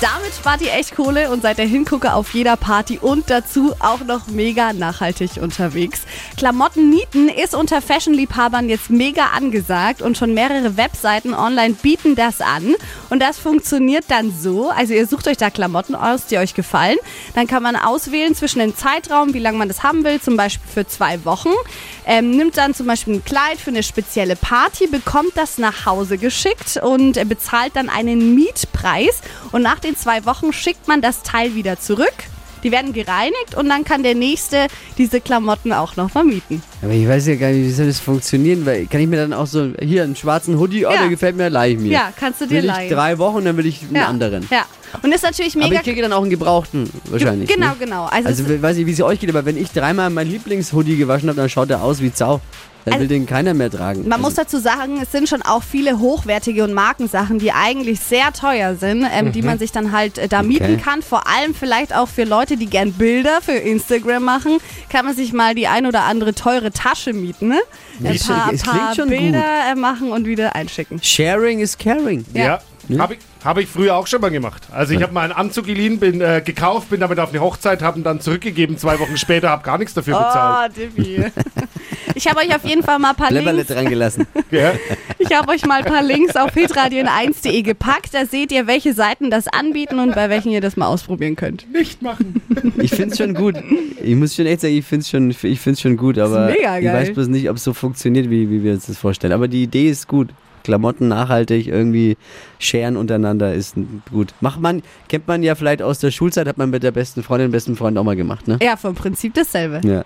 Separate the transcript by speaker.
Speaker 1: Damit spart ihr echt Kohle und seid der Hingucker auf jeder Party und dazu auch noch mega nachhaltig unterwegs. Klamotten nieten ist unter Fashion-Liebhabern jetzt mega angesagt und schon mehrere Webseiten online bieten das an. Und das funktioniert dann so, also ihr sucht euch da Klamotten aus, die euch gefallen. Dann kann man auswählen zwischen dem Zeitraum, wie lange man das haben will, zum Beispiel für zwei Wochen. Ähm, nimmt dann zum Beispiel ein Kleid für eine spezielle Party, bekommt das nach Hause geschickt und äh, bezahlt dann einen Mietpreis. Und nach den zwei Wochen schickt man das Teil wieder zurück. Die werden gereinigt und dann kann der nächste diese Klamotten auch noch vermieten.
Speaker 2: Aber ich weiß ja gar nicht, wie soll das funktionieren, weil kann ich mir dann auch so, hier einen schwarzen Hoodie, oh,
Speaker 1: Ja.
Speaker 2: der gefällt mir, leih ich mir.
Speaker 1: Ja, kannst du dir
Speaker 2: will ich
Speaker 1: leihen.
Speaker 2: drei Wochen, dann will ich einen
Speaker 1: ja.
Speaker 2: anderen.
Speaker 1: Ja. Und ist natürlich
Speaker 2: Aber
Speaker 1: mega.
Speaker 2: ich kriege dann auch einen gebrauchten, wahrscheinlich.
Speaker 1: genau,
Speaker 2: ne?
Speaker 1: genau. Also,
Speaker 2: Also, ich weiß nicht, wie es euch geht, aber wenn ich dreimal mein Lieblingshoodie gewaschen habe, dann schaut er aus wie Zau. Dann
Speaker 1: Also-
Speaker 2: will den keiner mehr tragen.
Speaker 1: Man
Speaker 2: also,
Speaker 1: muss dazu sagen, es sind schon auch viele hochwertige und Markensachen, die eigentlich sehr teuer sind, ähm, die man sich dann halt äh, da mieten kann. Vor allem vielleicht auch für Leute, die gern Bilder für Instagram machen, kann man sich mal die ein oder andere teure Tasche mieten. Ne? Ein paar, paar Bilder äh, machen und wieder einschicken.
Speaker 2: Sharing is caring.
Speaker 1: Ja.
Speaker 3: Ja. Habe ich, hab ich früher auch schon mal gemacht. Also ich habe mal einen Anzug geliehen, bin äh, gekauft, bin damit auf eine Hochzeit, habe ihn dann zurückgegeben. Zwei Wochen später habe gar nichts dafür bezahlt.
Speaker 1: Oh, Divi. Ich habe euch auf jeden Fall mal ein paar
Speaker 2: Blämmerle
Speaker 1: Links
Speaker 2: dran gelassen.
Speaker 3: Ja.
Speaker 1: Ich habe euch mal ein paar Links auf hitradion1.de gepackt. Da seht ihr, welche Seiten das anbieten und bei welchen ihr das mal ausprobieren könnt.
Speaker 3: Nicht machen.
Speaker 2: Ich finde es schon gut. Ich muss schon echt sagen, ich finde es schon, ich find's schon gut, aber
Speaker 1: mega
Speaker 2: ich weiß bloß nicht, ob es so funktioniert, wie, wie wir uns das vorstellen. Aber die Idee ist gut. Klamotten nachhaltig, irgendwie scheren untereinander ist gut. Macht man, kennt man ja vielleicht aus der Schulzeit, hat man mit der besten Freundin, besten Freund auch mal gemacht, ne?
Speaker 1: Ja, vom Prinzip dasselbe.
Speaker 2: Ja.